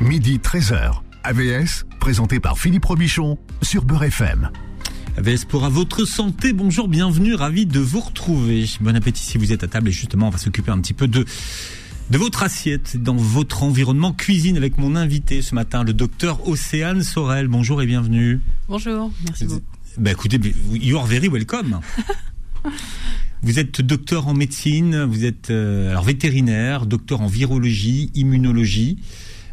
midi 13h. AVS, présenté par Philippe Robichon sur Beurre FM. AVS pour à votre santé, bonjour, bienvenue, ravi de vous retrouver. Bon appétit si vous êtes à table et justement on va s'occuper un petit peu de de votre assiette dans votre environnement cuisine avec mon invité ce matin, le docteur Océane Sorel. Bonjour et bienvenue. Bonjour, merci beaucoup. Bah écoutez, you are very welcome. vous êtes docteur en médecine, vous êtes euh, alors vétérinaire, docteur en virologie, immunologie.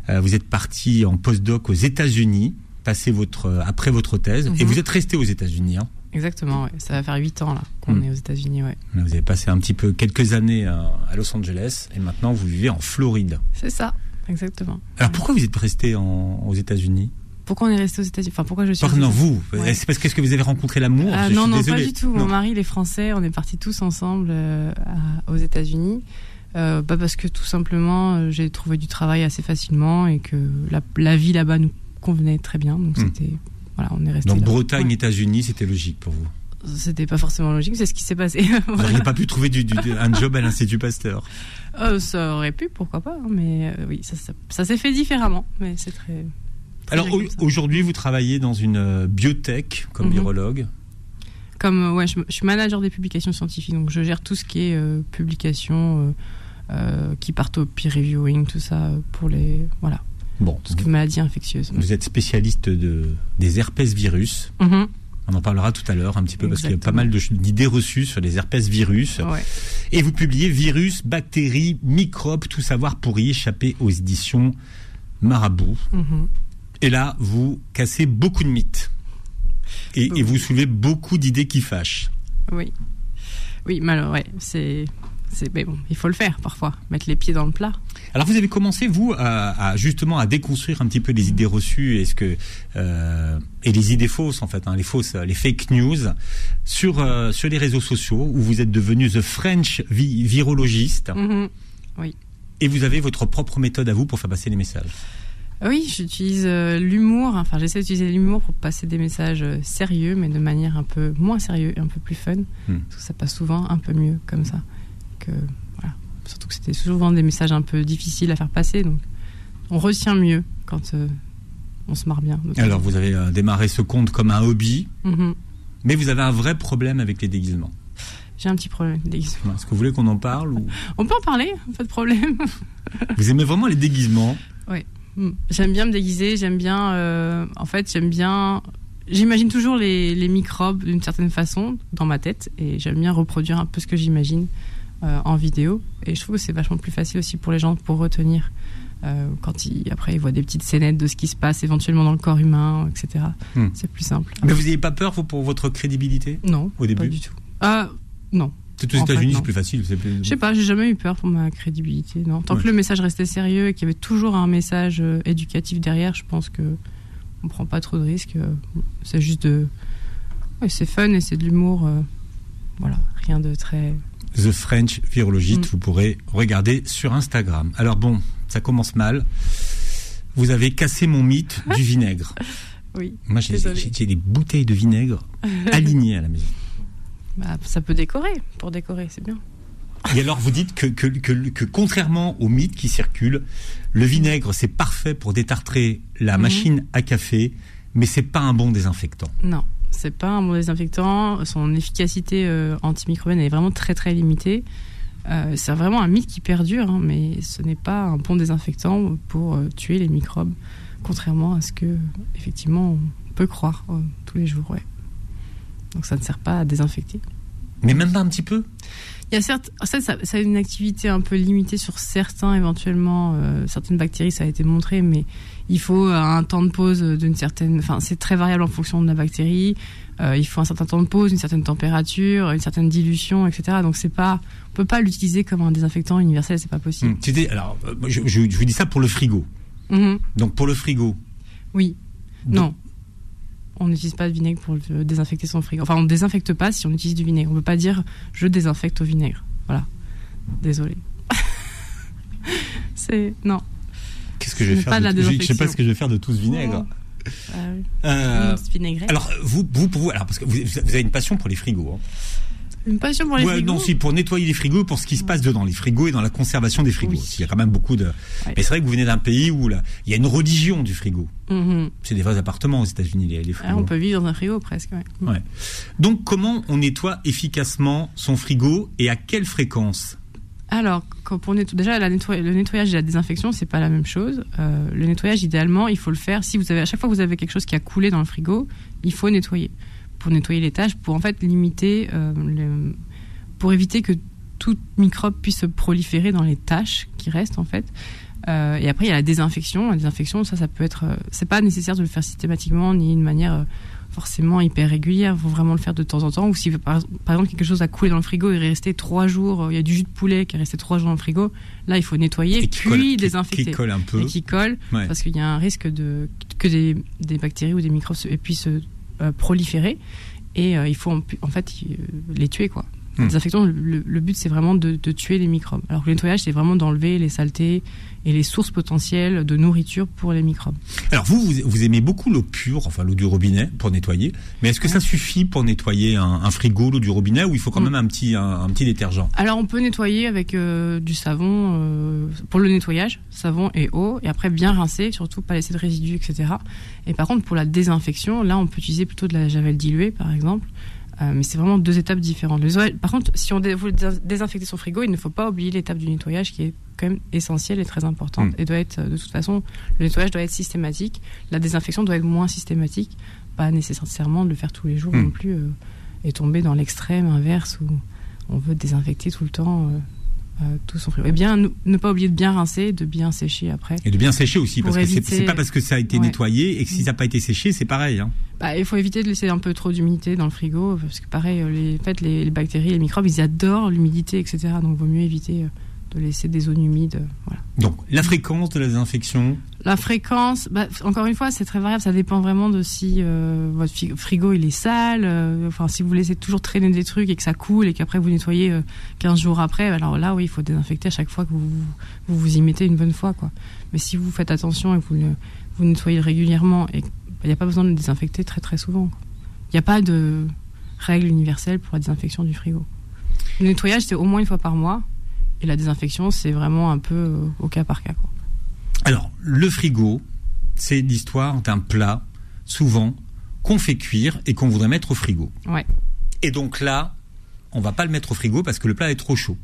Euh, vous êtes parti en postdoc aux États-Unis, passé votre euh, après votre thèse, et Mhm. vous êtes resté aux États-Unis. hein. Exactement, ouais. ça va faire 8 ans là qu'on Hmm. est aux États-Unis. Ouais. Vous avez passé un petit peu quelques années à, à Los Angeles, et maintenant vous vivez en Floride. C'est ça, exactement. Alors pourquoi vous êtes resté en- aux États-Unis? Pourquoi on est resté aux États-Unis? Enfin, pourquoi je suis. Pardon, vous. Ouais. C'est parce que, est-ce que vous avez rencontré l'amour? Ah, non, non, désolé. pas du tout. Non. Mon mari, il est français, on est partis tous ensemble euh, aux États-Unis. Euh, bah parce que tout simplement, euh, j'ai trouvé du travail assez facilement et que la, la vie là-bas nous convenait très bien. Donc Hmm. c'était. Voilà, on est resté. Donc là. Bretagne, Ouais. États-Unis, c'était logique pour vous? C'était pas forcément logique, c'est ce qui s'est passé. Vous Voilà. n'auriez pas pu trouver du, du- un job à l'Institut Pasteur? Euh, ça aurait pu, pourquoi pas, hein, mais euh, oui, ça, ça, ça s'est fait différemment, mais c'est très. très Alors aujourd'hui, vous travaillez dans une biotech comme Mhm. virologue. Comme ouais, je, je suis manager des publications scientifiques, donc je gère tout ce qui est euh, publications euh, qui partent au peer reviewing, tout ça euh, pour les voilà, Bon, tout ce qui est maladies infectieuses. vous êtes spécialiste de, des herpès virus. Mhm. On en parlera tout à l'heure un petit peu parce qu'il y a pas mal d'idées reçues sur les herpès virus. Ouais. Et vous publiez Virus, bactéries, microbes, tout savoir pour y échapper aux éditions Marabout. Mhm. Et là, vous cassez beaucoup de mythes. Et vous soulevez beaucoup d'idées qui fâchent. Oui, oui, mais alors, ouais, c'est c'est mais bon, il faut le faire parfois, mettre les pieds dans le plat. Alors vous avez commencé vous à, à, justement à déconstruire un petit peu les idées reçues et ce que euh, et les idées fausses en fait, hein, les fausses, les fake news sur euh, sur les réseaux sociaux où vous êtes devenu the French vi- virologiste Mhm. et vous avez votre propre méthode à vous pour faire passer les messages. Oui, j'utilise euh, l'humour, enfin j'essaie d'utiliser l'humour pour passer des messages sérieux, mais de manière un peu moins sérieux et un peu plus fun. Hmm. Parce que ça passe souvent un peu mieux comme ça. Que, voilà. Surtout que c'était souvent des messages un peu difficiles à faire passer, donc on retient mieux quand euh, on se marre bien. Alors vous avez euh, démarré ce compte comme un hobby, Mhm. mais vous avez un vrai problème avec les déguisements. J'ai un petit problème avec les déguisements. Est-ce que vous voulez qu'on en parle ou... On peut en parler, pas de problème. Vous aimez vraiment les déguisements? Mm. J'aime bien me déguiser, j'aime bien. euh, en fait, j'aime bien. J'imagine toujours les, les microbes d'une certaine façon dans ma tête et j'aime bien reproduire un peu ce que j'imagine euh, en vidéo. Et je trouve que c'est vachement plus facile aussi pour les gens pour retenir euh, quand ils, après ils voient des petites scénettes de ce qui se passe éventuellement dans le corps humain, etc. Mm. C'est plus simple. Mais vous n'avez pas peur vous, pour votre crédibilité Non, au début pas du tout. Ah non. C'est aux États-Unis, c'est plus facile. plus- Je sais pas, j'ai jamais eu peur pour ma crédibilité. Non. Tant Ouais. que le message restait sérieux et qu'il y avait toujours un message euh, éducatif derrière, je pense que on prend pas trop de risques. C'est juste de. Ouais, c'est fun et c'est de l'humour. euh, Voilà, rien de très. The French Virologist, Mm. vous pourrez regarder sur Instagram. Alors bon, ça commence mal. Vous avez cassé mon mythe du vinaigre. Oui. Moi, j'ai des bouteilles de vinaigre alignées à la maison. Bah, ça peut décorer. Pour décorer, c'est bien. Et alors, vous dites que, que, que, que contrairement aux mythes qui circulent, le vinaigre, c'est parfait pour détartrer la Mhm. machine à café, mais c'est pas un bon désinfectant. Non, c'est pas un bon désinfectant. Son efficacité euh, antimicrobienne est vraiment très très limitée. Euh, c'est vraiment un mythe qui perdure, hein, mais ce n'est pas un bon désinfectant pour euh, tuer les microbes, contrairement à ce que effectivement on peut croire tous les jours. Donc ça ne sert pas à désinfecter. Mais même pas un petit peu Il y a certes, ça, ça, ça a une activité un peu limitée sur certains éventuellement, euh, certaines bactéries, ça a été montré, mais il faut euh, un temps de pause d'une certaine, enfin c'est très variable en fonction de la bactérie. Euh, il faut un certain temps de pause, une certaine température, une certaine dilution, etc. Donc c'est pas, on peut pas l'utiliser comme un désinfectant universel, c'est pas possible. C'était- Alors, je, je- je vous dis ça pour le frigo. Mhm. Donc, pour le frigo. Oui, Donc, non. On n'utilise pas de vinaigre pour le- désinfecter son frigo. Enfin, on ne désinfecte pas si on utilise du vinaigre. On ne peut pas dire je désinfecte au vinaigre. Voilà. Désolé. c'est non. Qu'est-ce que je vais faire de la je, sais pas ce que je vais faire de tout ce vinaigre. Euh, alors, vous, vous, pour vous, alors parce que vous, vous avez une passion pour les frigos. hein. Une passion pour les Ouais, frigos non, si, pour nettoyer les frigos, pour ce qui se passe dedans les frigos et dans la conservation des frigos. Oui. Il y a quand même beaucoup de. Mais c'est vrai que vous venez d'un pays où là, il y a une religion du frigo. Mhm. C'est des vrais appartements aux États-Unis, les, les frigos. Ah, on peut vivre dans un frigo presque. ouais. Ouais. Donc, comment on nettoie efficacement son frigo et à quelle fréquence? Alors, quand netto- déjà la le nettoyage et la désinfection, c'est pas la même chose. Euh, le nettoyage, idéalement, il faut le faire si vous avez à chaque fois que vous avez quelque chose qui a coulé dans le frigo, il faut nettoyer pour nettoyer les tâches, pour en fait limiter, euh, le- pour éviter que tout microbe puisse se proliférer dans les tâches qui restent en fait. Euh, et après, il y a la désinfection. La désinfection, ça, ça peut être. euh, c'est pas nécessaire de le faire systématiquement ni d'une manière euh, forcément hyper régulière. Il faut vraiment le faire de temps en temps. Ou si par, par exemple quelque chose a coulé dans le frigo et est resté trois jours, il y a du jus de poulet qui est resté trois jours dans le frigo, là, il faut nettoyer Et qui colle- puis qui- désinfecter Qui colle un peu. et qui colle Ouais. parce qu'il y a un risque de que des, des bactéries ou des microbes se- puissent euh, proliférer et euh, il faut en, en fait euh, les tuer quoi. La Hmm. désinfection, le, le- le but c'est vraiment de, de tuer les microbes. Alors que le nettoyage c'est vraiment d'enlever les saletés et les sources potentielles de nourriture pour les microbes. Alors vous, vous, vous aimez beaucoup l'eau pure, enfin l'eau du robinet pour nettoyer. Mais est-ce que ça suffit pour nettoyer un, un frigo, l'eau du robinet, ou il faut quand Mm. même un petit, un, un petit détergent? Alors on peut nettoyer avec euh, du savon euh, pour le nettoyage, savon et eau, et après bien rincer, surtout pas laisser de résidus, etc. Et par contre pour la désinfection, là on peut utiliser plutôt de la javel diluée par exemple. Euh, mais c'est vraiment deux étapes différentes. Le par contre, si on veut dés- désinfecter son frigo, il ne faut pas oublier l'étape du nettoyage qui est quand même essentielle et très importante. Mm. Et doit être, euh, de toute façon, le nettoyage doit être systématique. La désinfection doit être moins systématique. Pas nécessairement de le faire tous les jours Mm. non plus euh, et tomber dans l'extrême inverse où on veut désinfecter tout le temps euh, euh, tout son frigo. Et bien, ne, ne pas oublier de bien rincer, de bien sécher après. Et de bien sécher aussi, parce que c'est- éviter- pas parce que ça a été Ouais. nettoyé et que si ça n'a pas été séché, c'est pareil. Hein. Bah, il faut éviter de laisser un peu trop d'humidité dans le frigo, parce que pareil, euh, les, en fait, les, les bactéries, les microbes, ils adorent l'humidité, etc. Donc, il vaut mieux éviter euh, de laisser des zones humides. euh, Voilà. Donc la fréquence de la désinfection, La fréquence, bah, encore une fois, c'est très variable. Ça dépend vraiment de si euh, votre frigo il est sale. euh, enfin, si vous laissez toujours traîner des trucs et que ça coule et qu'après vous nettoyez euh, 15 jours après, alors là, oui, il faut désinfecter à chaque fois que vous vous, vous y mettez une bonne fois, quoi. Mais si vous faites attention et que vous, le- vous nettoyez régulièrement, et il n'y a pas besoin de le désinfecter très très souvent. Il n'y a pas de règle universelle pour la désinfection du frigo. Le nettoyage, c'est au moins une fois par mois. Et la désinfection, c'est vraiment un peu euh, au cas par cas. Quoi. Alors, le frigo, c'est l'histoire d'un plat, souvent, qu'on fait cuire et qu'on voudrait mettre au frigo. Ouais. Et donc là, on va pas le mettre au frigo parce que le plat est trop chaud.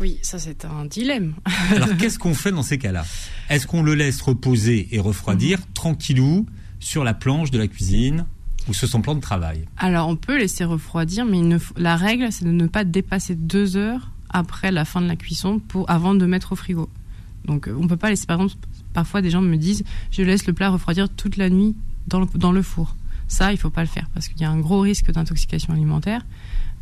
Oui, ça c'est un dilemme. Alors, qu'est-ce qu'on fait dans ces cas-là? Est-ce qu'on le laisse reposer et refroidir Mhm. tranquillou sur la planche de la cuisine ou sur son plan de travail? Alors on peut laisser refroidir, mais ne la règle c'est de ne pas dépasser deux heures après la fin de la cuisson pour avant de mettre au frigo. Donc euh, on peut pas laisser, par exemple, parfois des gens me disent, je laisse le plat refroidir toute la nuit dans le, dans le four. Ça, il faut pas le faire parce qu'il y a un gros risque d'intoxication alimentaire.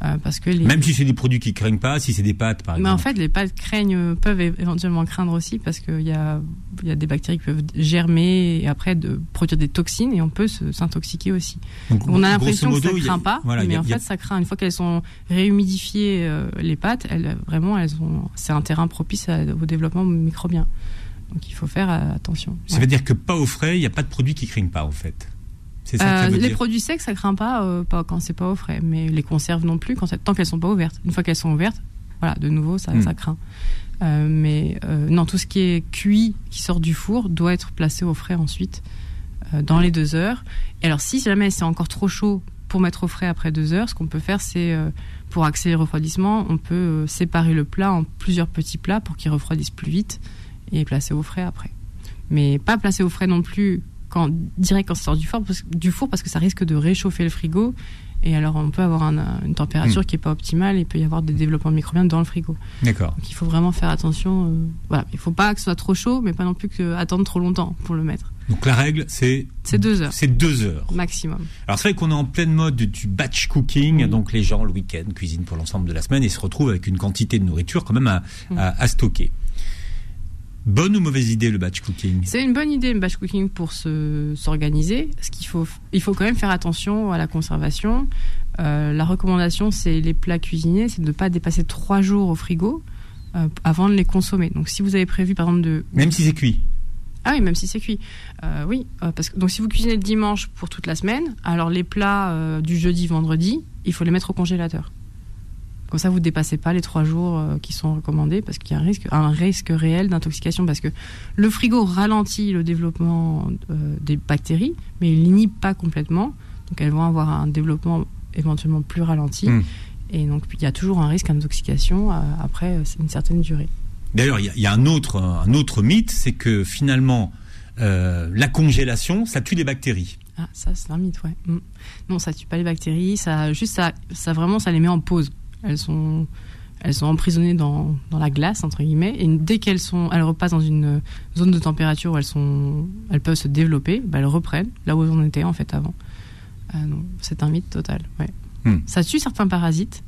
euh, parce que les, Même si c'est des produits qui craignent pas, si c'est des pâtes par mais exemple. en fait, les pâtes craignent, peuvent éventuellement craindre aussi parce qu'il y a, y a des bactéries qui peuvent germer et après de produire des toxines et on peut s'intoxiquer aussi. Donc, On a l'impression que ça a- craint pas, voilà, mais a- en a- fait ça craint. Une fois qu'elles sont réhumidifiées, euh, les pâtes, elles, vraiment, elles ont, c'est un terrain propice à- au développement microbien. Donc il faut faire euh, attention. Ça Ouais. veut dire que pas au frais, il n'y a pas de produits qui craignent pas en fait. C'est ça que ça Euh, veut les dire. produits secs, ça craint pas, euh, pas quand c'est pas au frais, mais les conserves non plus, quand tant qu'elles sont pas ouvertes. Une fois qu'elles sont ouvertes, voilà, de nouveau, ça, Mm. ça craint. Euh, mais euh, non, tout ce qui est cuit, qui sort du four, doit être placé au frais ensuite, euh, dans les deux heures. Et alors, si jamais c'est encore trop chaud pour mettre au frais après deux heures, ce qu'on peut faire, c'est pour accélérer le refroidissement, on peut séparer le plat en plusieurs petits plats pour qu'il refroidisse plus vite et placer au frais après. Mais pas placer au frais non plus quand, direct quand ça sort du four, parce, du four parce que ça risque de réchauffer le frigo. Et alors, on peut avoir un- une température qui est pas optimale et il peut y avoir des développements microbiens dans le frigo. D'accord. Donc, il faut vraiment faire attention. euh, voilà, il faut pas que ce soit trop chaud, mais pas non plus que attendre trop longtemps pour le mettre. Donc la règle, c'est C'est deux heures c'est deux heures. maximum. Alors c'est vrai qu'on est en pleine mode du batch cooking, Oui. donc les gens le week-end cuisinent pour l'ensemble de la semaine et se retrouvent avec une quantité de nourriture quand même à, Mm. à- à stocker. Bonne ou mauvaise idée le batch cooking? C'est une bonne idée le batch cooking pour se s'organiser. Ce qu'il faut, il faut quand même faire attention à la conservation. Euh, la recommandation, c'est les plats cuisinés, c'est de ne pas dépasser trois jours au frigo euh, avant de les consommer. Donc, si vous avez prévu, par exemple, de Même si c'est cuit. Ah oui, même si c'est cuit. Euh, oui, parce que donc si vous cuisinez le dimanche pour toute la semaine, alors les plats du jeudi, vendredi, il faut les mettre au congélateur. Comme ça, vous ne dépassez pas les trois jours euh, qui sont recommandés parce qu'il y a un risque, un risque réel d'intoxication parce que le frigo ralentit le développement euh, des bactéries, mais il l'inhibe pas complètement. Donc elles vont avoir un développement éventuellement plus ralenti. Mm. Et donc il y a toujours un risque d'intoxication euh, après une certaine durée. D'ailleurs, il y, a- il y a un autre, un autre mythe, c'est que finalement, euh, la congélation, ça tue les bactéries. Ah, ça, c'est un mythe, ouais. Mm. Non, ça tue pas les bactéries, ça, juste, ça, ça vraiment, ça les met en pause. Elles sont, elles sont emprisonnées dans, dans la glace, entre guillemets, et dès qu'elles sont, elles repassent dans une zone de température où elles sont, elles peuvent se développer, bah, elles reprennent là où on était, en fait, avant. Euh, donc, c'est un mythe total, ouais. Mm. Ça tue certains parasites,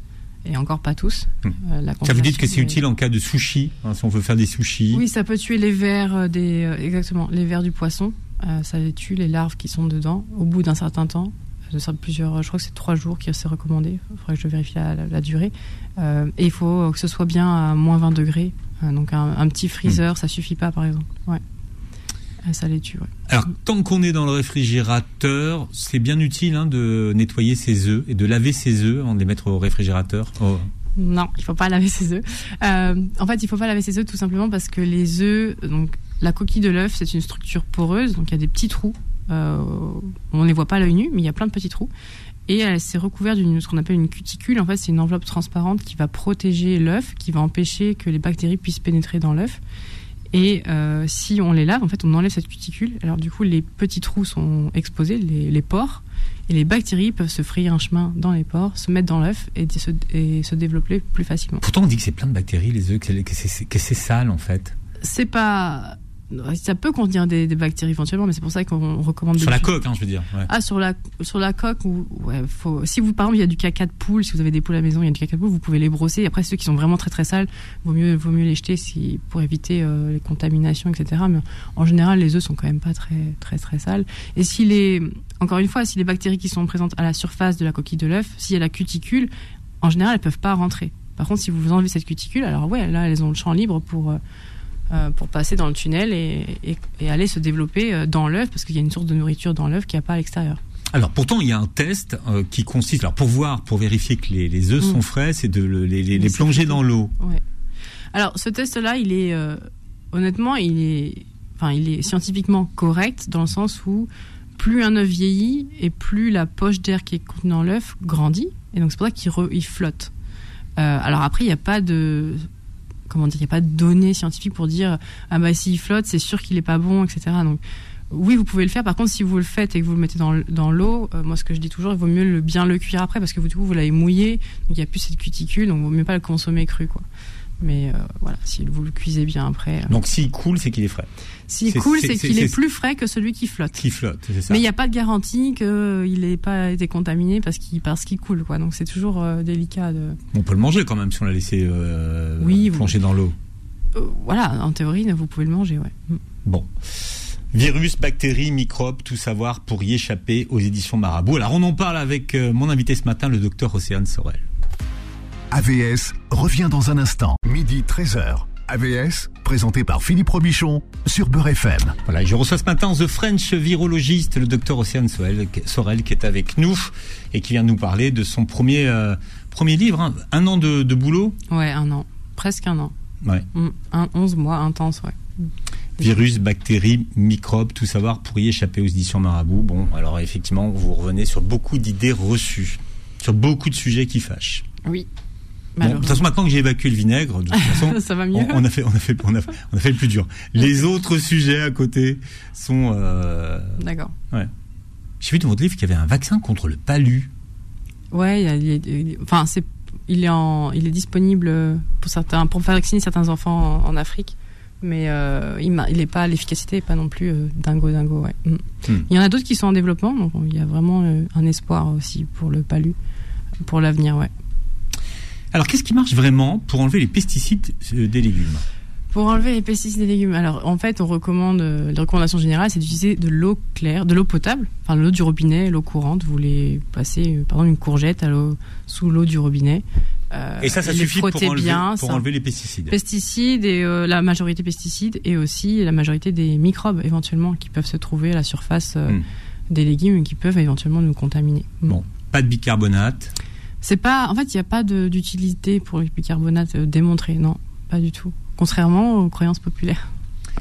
et encore pas tous. Mm. Euh, la Ça vous dites que c'est utile en cas de sushi, hein, si on veut faire des sushis. oui, ça peut tuer les vers euh, des euh, exactement les vers du poisson. Euh, ça les tue les larves qui sont dedans au bout d'un certain temps. De plusieurs, je crois que c'est trois jours qui c'est recommandé. Il faudrait que je vérifie la, la- la durée. Euh, et il faut que ce soit bien à moins 20 degrés. Euh, donc un, un petit freezer, ça suffit pas par exemple. Ouais. Euh, ça les tue. Ouais. Alors, tant qu'on est dans le réfrigérateur, c'est bien utile hein, de nettoyer ses œufs et de laver ses œufs avant de les mettre au réfrigérateur. Oh. Non, il faut pas laver ses œufs. Euh, en fait, il faut pas laver ses œufs tout simplement parce que les œufs, donc la coquille de l'œuf, c'est une structure poreuse, donc il y a des petits trous. Euh, on les voit pas à l'œil nu, mais il y a plein de petits trous. Et elle s'est recouverte d'une ce qu'on appelle une cuticule. En fait, c'est une enveloppe transparente qui va protéger l'œuf, qui va empêcher que les bactéries puissent pénétrer dans l'œuf. Et euh, si on les lave, en fait, on enlève cette cuticule. Alors du coup, les petits trous sont exposés, les, les pores, et les bactéries peuvent se frayer un chemin dans les pores, se mettre dans l'œuf et, se- et se développer plus facilement. Pourtant, on dit que c'est plein de bactéries, les œufs, que c'est sale en fait. C'est pas. Ça peut contenir des, des bactéries éventuellement, mais c'est pour ça qu'on recommande. Sur la coque, hein, je veux dire. ouais. Ah, sur la, sur la coque, ou, ouais, faut, si vous, par exemple, il y a du caca de poule, si vous avez des poules à la maison, il y a du caca de poule, vous pouvez les brosser. Après, ceux qui sont vraiment très très sales, vaut mieux, vaut mieux les jeter si, pour éviter euh, les contaminations, etc. Mais en général, les œufs sont quand même pas très très très sales. Et si les, encore une fois, si les bactéries qui sont présentes à la surface de la coquille de l'œuf, s'il y a la cuticule, en général, elles peuvent pas rentrer. Par contre, si vous enlevez cette cuticule, alors ouais, là, elles ont le champ libre pour euh, pour passer dans le tunnel et, et, et aller se développer euh, dans l'œuf, parce qu'il y a une source de nourriture dans l'œuf qu'il n'y a pas à l'extérieur. Alors pourtant, il y a un test euh, qui consiste, alors pour voir, pour vérifier que les, les œufs Mm. sont frais, c'est de le- les, plonger dans l'eau. Alors, ce test-là, il est euh, honnêtement, il est, enfin, il est scientifiquement correct dans le sens où plus un œuf vieillit et plus la poche d'air qui est contenue dans l'œuf grandit, et donc c'est pour ça qu'il flotte. Euh, alors après, il n'y a pas de comment dire, il n'y a pas de données scientifiques pour dire ah bah s'il flotte, c'est sûr qu'il est pas bon, etc. Donc oui, vous pouvez le faire. Par contre, si vous le faites et que vous le mettez dans, l'eau, euh, moi ce que je dis toujours, il vaut mieux bien le cuire après parce que vous, du coup vous l'avez mouillé, donc il n'y a plus cette cuticule, donc il vaut mieux pas le consommer cru. Mais euh, voilà, si vous le cuisez bien après. euh. Donc s'il coule, c'est qu'il est frais. S'il coule, c'est- qu'il est plus frais que celui qui flotte. Qui flotte, c'est ça. Mais il n'y a pas de garantie qu'il n'ait pas été contaminé parce qu'il parce qu'il coule quoi. Donc c'est toujours euh, délicat de. On peut le manger quand même si on l'a laissé vous- plonger dans l'eau. Voilà, en théorie, vous pouvez le manger, ouais. Mm. Bon. Virus, bactéries, microbes, tout savoir pour y échapper aux éditions Marabout. Alors on en parle avec mon invité ce matin, le docteur Océane Sorel. AVS revient dans un instant, midi 13h. AVS, présenté par Philippe Robichon sur Beurre FM. Voilà, je reçois ce matin The French virologiste, le docteur Océane Sorel, Sorel, qui est avec nous et qui vient nous parler de son premier, euh, premier livre, hein. un an de, de boulot. Ouais, un an. Presque un an. Ouais. Mm. Un, 11 mois intense, ouais. Virus, bactéries, microbes, tout savoir pour y échapper aux éditions Marabout. Bon, alors effectivement, vous revenez sur beaucoup d'idées reçues, sur beaucoup de sujets qui fâchent. Oui. Bon, de toute façon, maintenant que j'ai évacué le vinaigre, de toute façon, ça va mieux. on, on a fait, on a fait, on a, on a fait le plus dur. Les autres sujets à côté sont. Euh... D'accord. J'ai vu dans votre livre qu'il y avait un vaccin contre le palu. Ouais, il, a- enfin, c'est, il est en, il est disponible pour certains, pour faire vacciner certains enfants en, en Afrique, mais euh, il, m'a- il est pas, l'efficacité est pas non plus euh, dingo dingo. Ouais. Mm. Hmm. Il y en a d'autres qui sont en développement, donc il y a vraiment un espoir aussi pour le palu, pour l'avenir, ouais. Alors, qu'est-ce qui marche vraiment pour enlever les pesticides euh, des légumes? Pour enlever les pesticides des légumes, alors en fait, on recommande, euh, les recommandations générales, c'est d'utiliser de l'eau claire, de l'eau potable, enfin l'eau du robinet, l'eau courante. Vous les passez, euh, par exemple, une courgette à l'eau, sous l'eau du robinet. euh, Et ça, ça les suffit pour enlever, bien, pour enlever les pesticides. pesticides et euh, la majorité pesticides et aussi la majorité des microbes éventuellement qui peuvent se trouver à la surface euh, Mm. des légumes et qui peuvent éventuellement nous contaminer. Mm. Bon. Pas de bicarbonate. C'est pas, en fait, il n'y a pas d'utilité pour le bicarbonate euh, démontré, non, pas du tout. Contrairement aux croyances populaires.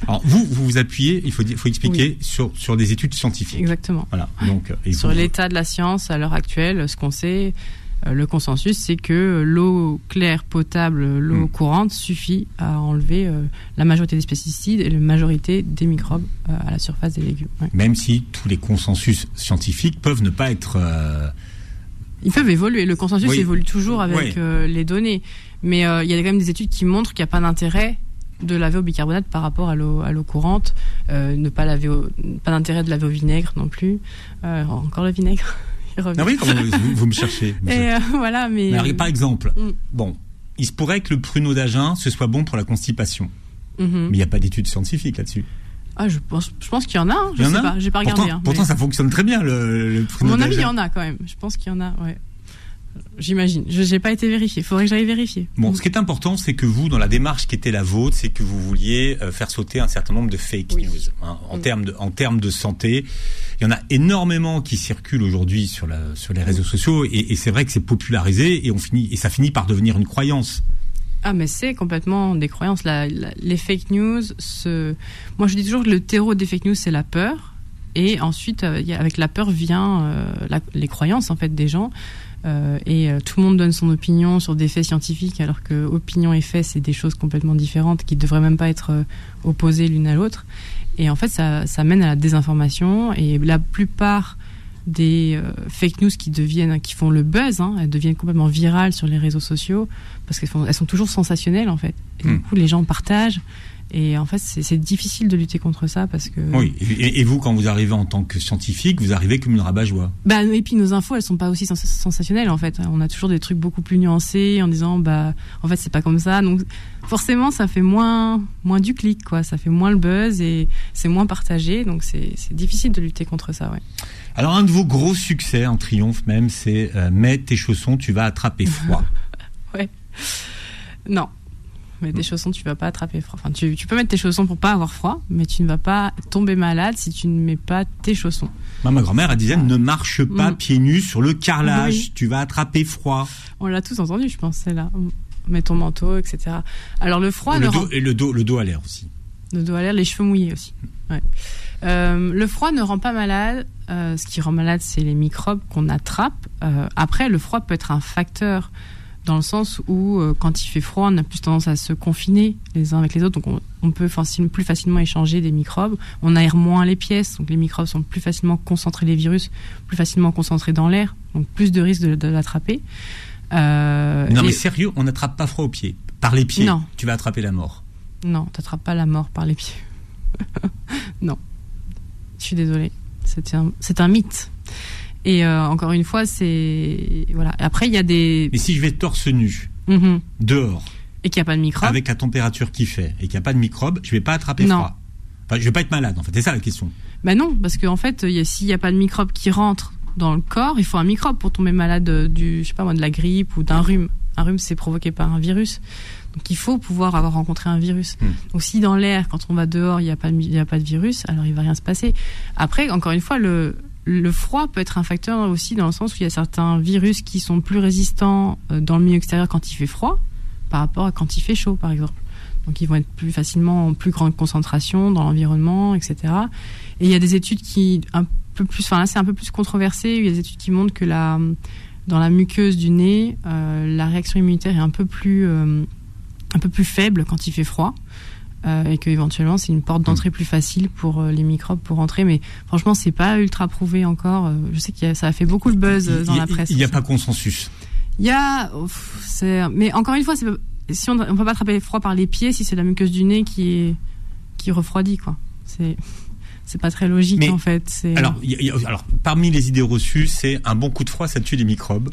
Alors vous, vous vous appuyez, il faut, faut expliquer, sur, sur des études scientifiques. Exactement. Voilà. Donc, et sur l'état de la science à l'heure actuelle, ce qu'on sait, euh, le consensus, c'est que l'eau claire, potable, l'eau hmm. courante suffit à enlever euh, la majorité des pesticides et la majorité des microbes euh, à la surface des légumes. Même si tous les consensus scientifiques peuvent ne pas être... Ils peuvent évoluer. Le consensus évolue toujours avec les données. Mais il y a quand même des études qui montrent qu'il n'y a pas d'intérêt de laver au bicarbonate par rapport à l'eau à l'eau courante, ne pas laver pas d'intérêt de laver au vinaigre non plus. encore le vinaigre. Ah oui, vous, me cherchez. Et euh, voilà, mais... par exemple, mm. bon, il se pourrait que le pruneau d'Agen, ce soit bon pour la constipation. Mm-hmm. Mais il n'y a pas d'études scientifiques là-dessus. Ah, je pense, je pense qu'il y en a. Hein, je sais pas, j'ai pas regardé. Pourtant, hein, pourtant ça fonctionne très bien le. Mon avis, il y en a quand même. Je pense qu'il y en a. Ouais. J'imagine. Je n'ai pas été vérifié. Il faudrait que j'aille vérifier. Bon, ce qui est important, c'est que vous, dans la démarche qui était la vôtre, c'est que vous vouliez euh, faire sauter un certain nombre de fake news. Hein, en, mm. termes de, en termes de santé, il y en a énormément qui circulent aujourd'hui sur, la, sur les réseaux sociaux et, et c'est vrai que c'est popularisé et, on finit, et ça finit par devenir une croyance. Ah mais c'est complètement des croyances. Les fake news, moi je dis toujours que le terreau des fake news c'est la peur et ensuite euh, avec la peur vient euh, les croyances en fait des gens. Euh, et tout le monde donne son opinion sur des faits scientifiques, alors que opinion et fait, c'est des choses complètement différentes qui devraient même pas être opposées l'une à l'autre. Et en fait, ça, ça, mène à la désinformation. Et la plupart des fake news qui deviennent, qui font le buzz, hein, elles deviennent complètement virales sur les réseaux sociaux parce qu'elles elles sont toujours sensationnelles en fait. Et du hmm. coup, les gens partagent et en fait, c'est difficile de lutter contre ça parce que. Oui. Et, vous, quand vous arrivez en tant que scientifique, vous arrivez comme une rabat-joie. Bah, et puis nos infos, elles sont pas aussi sensationnelles en fait. On a toujours des trucs beaucoup plus nuancés en disant bah en fait c'est pas comme ça. Donc forcément, ça fait moins moins du clic quoi. Ça fait moins le buzz et c'est moins partagé. Donc c'est difficile de lutter contre ça. Ouais. Alors un de vos gros succès en triomphe même, c'est euh, mets tes chaussons, tu vas attraper froid. ouais. Non, mais des chaussons, tu vas pas attraper froid. Enfin, tu, peux mettre tes chaussons pour pas avoir froid, mais tu ne vas pas tomber malade si tu ne mets pas tes chaussons. ma grand-mère, elle disait, ne marche pas mm. pieds nus sur le carrelage, tu vas attraper froid. On l'a tous entendu, je pense, là. Mets ton manteau, etc. Alors le froid... Et le, dos, et le dos, le dos à l'air aussi. Le dos à l'air, les cheveux mouillés aussi. Ouais. Euh, le froid ne rend pas malade. Euh, ce qui rend malade, c'est les microbes qu'on attrape. Euh, après, le froid peut être un facteur dans le sens où quand il fait froid, on a plus tendance à se confiner les uns avec les autres, donc on, peut plus facilement échanger des microbes. On aère moins les pièces, donc les microbes sont plus facilement concentrés, les virus plus facilement concentrés dans l'air, donc plus de risques de, l'attraper. Non mais sérieux, on n'attrape pas froid aux pieds. Par les pieds, non. tu vas attraper la mort. Non, tu n'attrapes pas la mort par les pieds. non, je suis désolée, c'est un, un mythe. Et euh, encore une fois, c'est voilà. Après, il y a des. Mais si je vais torse nu mhm. dehors et qu'il n'y a pas de microbes, avec la température qui fait et qu'il n'y a pas de microbes, je vais pas attraper non. froid. Enfin, je vais pas être malade. En fait, c'est ça la question. Ben non, parce qu'en fait, s'il n'y a pas de microbes qui rentrent dans le corps, il faut un microbe pour tomber malade du, je sais pas moi, de la grippe ou d'un rhume. Un rhume, c'est provoqué par un virus. Donc il faut pouvoir avoir rencontré un virus. Hmm. Donc si dans l'air, quand on va dehors, il n'y a pas il a pas de virus, alors il va rien se passer. Après, encore une fois, le le froid peut être un facteur aussi dans le sens où il y a certains virus qui sont plus résistants euh, dans le milieu extérieur quand il fait froid par rapport à quand il fait chaud, par exemple. Donc ils vont être plus facilement en plus grande concentration dans l'environnement, etc. Et il y a des études qui un peu plus, enfin là c'est un peu plus controversé. Il y a des études qui montrent que la dans la muqueuse du nez, euh, la réaction immunitaire est un peu plus euh, un peu plus faible quand il fait froid. Euh, et que éventuellement c'est une porte d'entrée mm. plus facile pour euh, les microbes pour entrer. Mais franchement, c'est pas ultra prouvé encore. Euh, je sais que ça a fait beaucoup de buzz dans la presse. Il n'y a pas consensus. Il y a, mais encore une fois, si on, ne peut pas attraper froid par les pieds, si c'est la muqueuse du nez qui est qui refroidit, quoi. C'est c'est pas très logique en fait. Alors, alors, parmi les idées reçues, c'est un bon coup de froid, ça tue les microbes.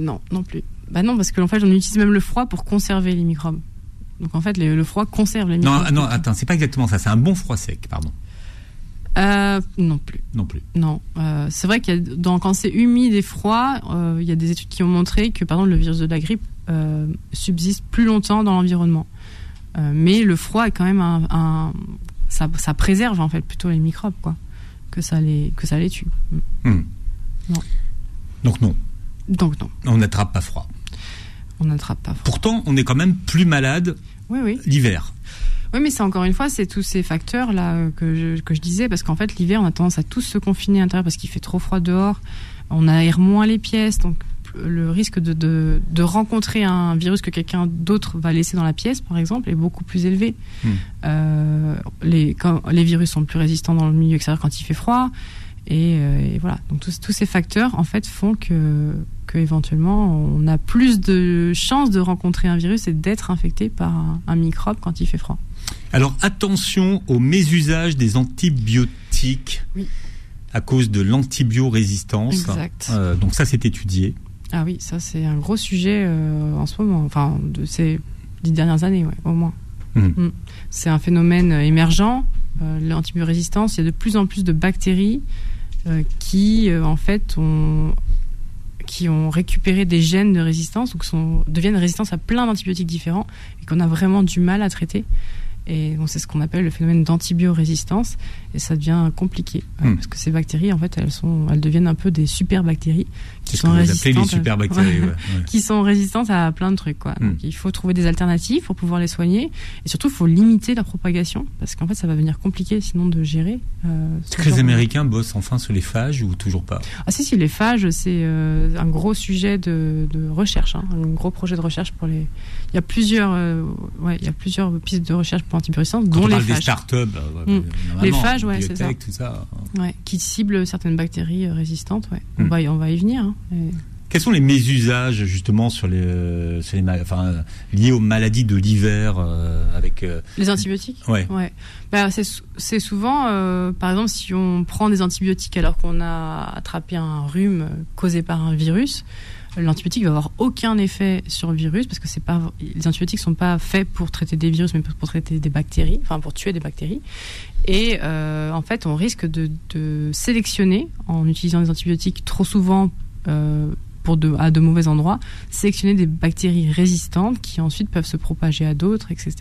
non, non plus. Bah non, parce que en fait, on utilise même le froid pour conserver les microbes. Donc en fait, le, froid conserve les microbes. Non, non, attends, c'est pas exactement ça. C'est un bon froid sec, pardon. Euh, non plus. Non plus. Non. Euh, c'est vrai qu'il quand c'est humide et froid, euh, il y a des études qui ont montré que, par exemple, le virus de la grippe subsiste plus longtemps dans l'environnement. mais le froid est quand même un, ça, préserve en fait plutôt les microbes, quoi, que ça les que ça les tue. Hmm. Non. Donc non. Donc non. On n'attrape pas froid. On n'attrape pas. Pourtant, on est quand même plus malade oui, oui. l'hiver. Oui, mais c'est encore une fois, c'est tous ces facteurs là que je, que je disais, parce qu'en fait, l'hiver, on a tendance à tous se confiner à l'intérieur parce qu'il fait trop froid dehors. On aère moins les pièces, donc le risque de, de, de rencontrer un virus que quelqu'un d'autre va laisser dans la pièce, par exemple, est beaucoup plus élevé. Hmm. Euh, les, quand, les virus sont plus résistants dans le milieu extérieur quand il fait froid. Et, euh, et voilà. Donc tous, tous, ces facteurs, en fait, font que, que éventuellement, on a plus de chances de rencontrer un virus et d'être infecté par un, un, microbe quand il fait froid. Alors attention au mésusage des antibiotiques oui. à cause de l'antibiorésistance. Exact. Euh, donc ça, c'est étudié. Ah oui, ça c'est un gros sujet euh, en ce moment, enfin de ces dix dernières années, ouais, au moins. Mmh. Mmh. C'est un phénomène émergent, euh, l'antibiorésistance. Il y a de plus en plus de bactéries qui, en fait, ont qui ont récupéré des gènes de résistance ou qui sont, deviennent résistants à plein d'antibiotiques différents et qu'on a vraiment du mal à traiter. Et bon, c'est ce qu'on appelle le phénomène d'antibiorésistance. Et ça devient compliqué. Hmm. Parce que ces bactéries, en fait, elles, sont, elles deviennent un peu des super bactéries. Qui sont résistantes. les super bactéries, ouais, ouais. Qui sont résistantes à plein de trucs, quoi. Hmm. Donc, il faut trouver des alternatives pour pouvoir les soigner. Et surtout, il faut limiter la propagation. Parce qu'en fait, ça va devenir compliqué sinon de gérer. Euh, Est-ce que les Américains bossent enfin sur les phages ou toujours pas? Ah, si, si, les phages, c'est euh, un gros sujet de, de recherche. Hein, un gros projet de recherche pour les. Il y a plusieurs, euh, ouais, il y a plusieurs pistes de recherche pour antibiorésistance, dont on les parle phages. des startups, mmh. les phages, ouais, c'est ça. Tout ça. Ouais, qui ciblent certaines bactéries résistantes. Ouais. Mmh. On, va y, on va y venir. Hein, et... Quels sont les mésusages justement sur les, sur les enfin, liés aux maladies de l'hiver euh, avec euh... les antibiotiques? Ouais. ouais. Bah, c'est souvent, euh, par exemple, si on prend des antibiotiques alors qu'on a attrapé un rhume causé par un virus, l'antibiotique va avoir aucun effet sur le virus parce que c'est pas les antibiotiques sont pas faits pour traiter des virus mais pour traiter des bactéries, enfin pour tuer des bactéries. Et en fait, on risque de, de, sélectionner en utilisant des antibiotiques trop souvent. Euh, pour à de mauvais endroits, sélectionner des bactéries résistantes qui ensuite peuvent se propager à d'autres, etc.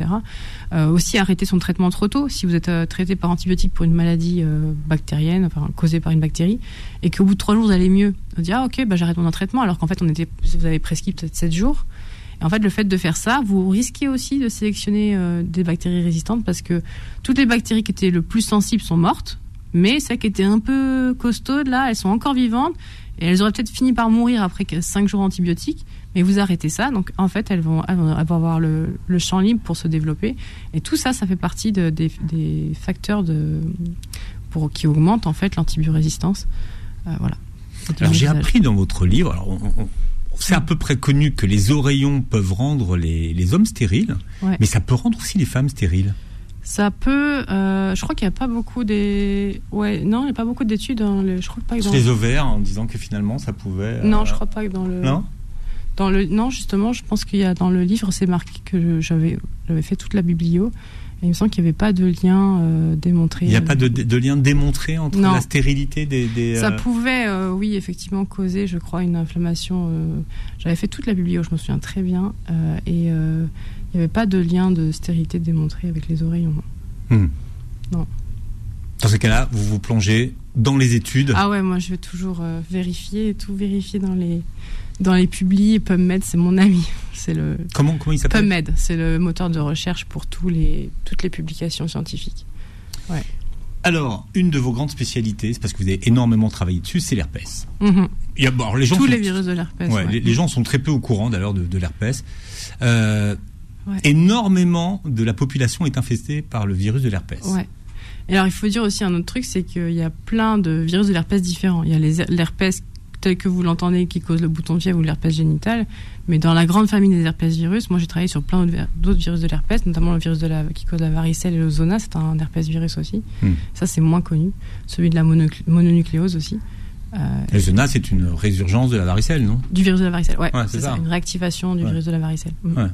Euh, aussi arrêter son traitement trop tôt. Si vous êtes euh, traité par antibiotique pour une maladie bactérienne, enfin causée par une bactérie, et qu'au bout de trois jours vous allez mieux, vous dites ah ok bah j'arrête mon traitement alors qu'en fait on était, vous avez prescrit peut-être sept jours. Et en fait, le fait de faire ça, vous risquez aussi de sélectionner des bactéries résistantes parce que toutes les bactéries qui étaient le plus sensibles sont mortes, mais celles qui étaient un peu costaudes là, elles sont encore vivantes et elles auraient peut-être fini par mourir après 5 jours antibiotiques, mais vous arrêtez ça, donc en fait elles vont, elles vont avoir le, le, champ libre pour se développer. Et tout ça, ça fait partie de, des, des, facteurs de, pour, qui augmentent en fait l'antibiorésistance. Euh, voilà. Alors j'ai appris dans votre livre, alors on, on, c'est à peu près connu que les oreillons peuvent rendre les, les hommes stériles, ouais. mais ça peut rendre aussi les femmes stériles. Ça peut. Euh, je crois qu'il n'y a pas beaucoup des. Ouais, non, il n'y a pas beaucoup d'études. Dans le, je crois pas que dans les ovaires, en disant que finalement ça pouvait. Euh... Non, je crois pas que dans le. Non. Dans le non justement, je pense qu'il y a dans le livre c'est marqué que j'avais j'avais fait toute la biblio. Et il me semble qu'il n'y avait pas de lien euh, démontré. Il n'y a pas de, de, lien démontré entre non. la stérilité des. des Ça pouvait, euh, oui, effectivement, causer, je crois, une inflammation. euh, J'avais fait toute la biblio, je me souviens très bien. euh, et il n'y avait pas de lien de stérilité démontré avec les oreillons. Hmm. Non. Dans ce cas-là, vous vous plongez dans les études. Ah ouais, moi je vais toujours euh, vérifier, tout vérifier dans les dans les publis. PubMed, c'est mon ami. C'est le comment comment il s'appelle? PubMed, c'est le moteur de recherche pour tous les toutes les publications scientifiques. Ouais. Alors, une de vos grandes spécialités, c'est parce que vous avez énormément travaillé dessus, c'est l'herpès. -hmm. Il y a, bon, les gens Tous sont, les virus de l'herpès. Ouais, ouais. Les, les, gens sont très peu au courant d'ailleurs de, de l'herpès. Euh, Ouais. Énormément de la population est infestée par le virus de l'herpès. Ouais. Et alors il faut dire aussi un autre truc, c'est qu'il y a plein de virus de l'herpès différents. Il y a l'herpès tel que vous l'entendez qui cause le bouton de fièvre ou l'herpès génital, mais dans la grande famille des herpès virus, moi j'ai travaillé sur plein d'autres virus de l'herpès, notamment le virus de la, qui cause la varicelle et le zona, c'est un herpès virus aussi. Hmm. Ça c'est moins connu. Celui de la mononucléose aussi. Euh, le zona, c'est une résurgence de la varicelle, non? Du virus de la varicelle, ouais. ouais c'est ça. ça. Une réactivation du ouais. virus de la varicelle. Mmh. Ouais.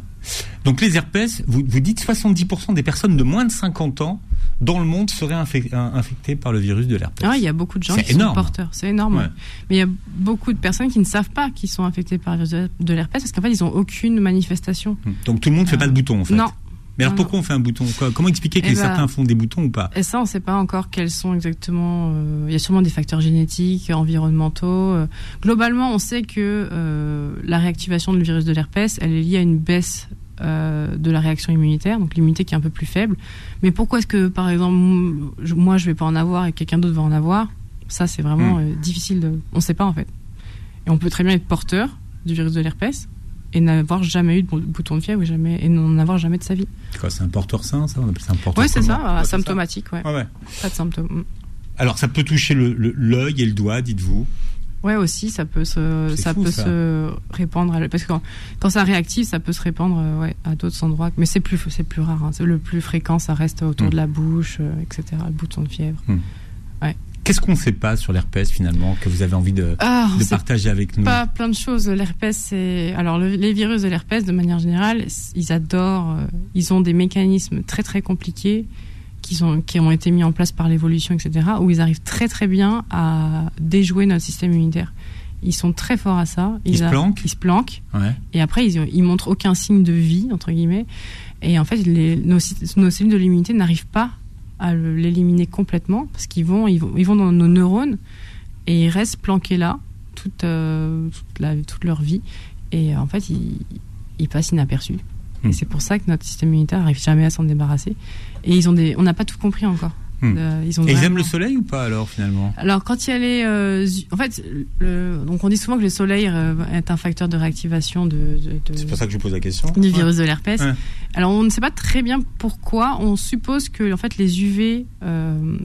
Donc les herpès, vous, vous dites 70% des personnes de moins de 50 ans dans le monde seraient infectées, infectées par le virus de l'herpès. Ah, il y a beaucoup de gens qui énorme. sont porteurs. C'est énorme. Ouais. Mais il y a beaucoup de personnes qui ne savent pas qu'ils sont infectés par le virus de l'herpès parce qu'en fait, ils n'ont aucune manifestation. Donc tout le monde ne fait euh, pas de bouton, en fait. Non. Mais alors Non, pourquoi on fait un bouton Comment expliquer que Eh ben- certains font des boutons ou pas Et ça, on ne sait pas encore quels sont exactement. euh, Il y a sûrement des facteurs génétiques, environnementaux. euh. Globalement, on sait que euh, la réactivation du virus de l'herpès, elle est liée à une baisse de la réaction immunitaire, donc l'immunité qui est un peu plus faible. Mais pourquoi est-ce que, par exemple, moi, je vais pas en avoir et quelqu'un d'autre va en avoir? Ça, c'est vraiment euh, difficile de. On ne sait pas en fait. Et on peut très bien être porteur du virus de l'herpès et n'avoir jamais eu de bou- bouton de fièvre et jamais et n'en avoir jamais de sa vie. C'est quoi C'est un porteur sain, ça On appelle ça un porteur Ouais, c'est ça, asymptomatique, ouais. ça. Ouais. Pas de symptômes. Alors ça peut toucher l'œil et le doigt, dites-vous. Ouais, aussi, ça peut se, ça fou, peut ça. se répandre, à- parce que quand, quand ça réactive, ça peut se répandre euh, ouais, à d'autres endroits. Mais c'est plus, c'est plus rare. hein. Le plus fréquent, ça reste autour Mm. de la bouche, euh, etc. Le bouton de fièvre. Qu'est-ce qu'on ne sait pas sur l'herpès finalement que vous avez envie de, Ah, de partager avec nous pas plein de choses. L'herpès, c'est alors le- les virus de l'herpès, de manière générale, ils adorent. euh, ils ont des mécanismes très très compliqués qui ont qui ont été mis en place par l'évolution, etc. Où ils arrivent très très bien à déjouer notre système immunitaire. Ils sont très forts à ça. Ils se a- planquent Ils se planquent. Ouais. Et après, ils, ils montrent aucun signe de vie, entre guillemets. Et en fait, les, nos, nos cellules de l'immunité n'arrivent pas à l'éliminer complètement parce qu'ils vont, ils vont, ils vont dans nos neurones et ils restent planqués là toute, euh, toute, la- toute leur vie. Et euh, en fait, ils, ils passent inaperçus. Hmm. Et c'est pour ça que notre système immunitaire n'arrive jamais à s'en débarrasser. Et ils ont des, on n'a pas tout compris encore. Hmm. Euh, ils ont Et ils aiment le soleil ou pas alors finalement alors quand il y a les, euh, en fait, le, donc on dit souvent que le soleil euh, est un facteur de réactivation de, de- de- C'est pour ça que je pose la question. du virus de l'herpès. Ouais. Alors on ne sait pas très bien pourquoi. On suppose que en fait les UV euh,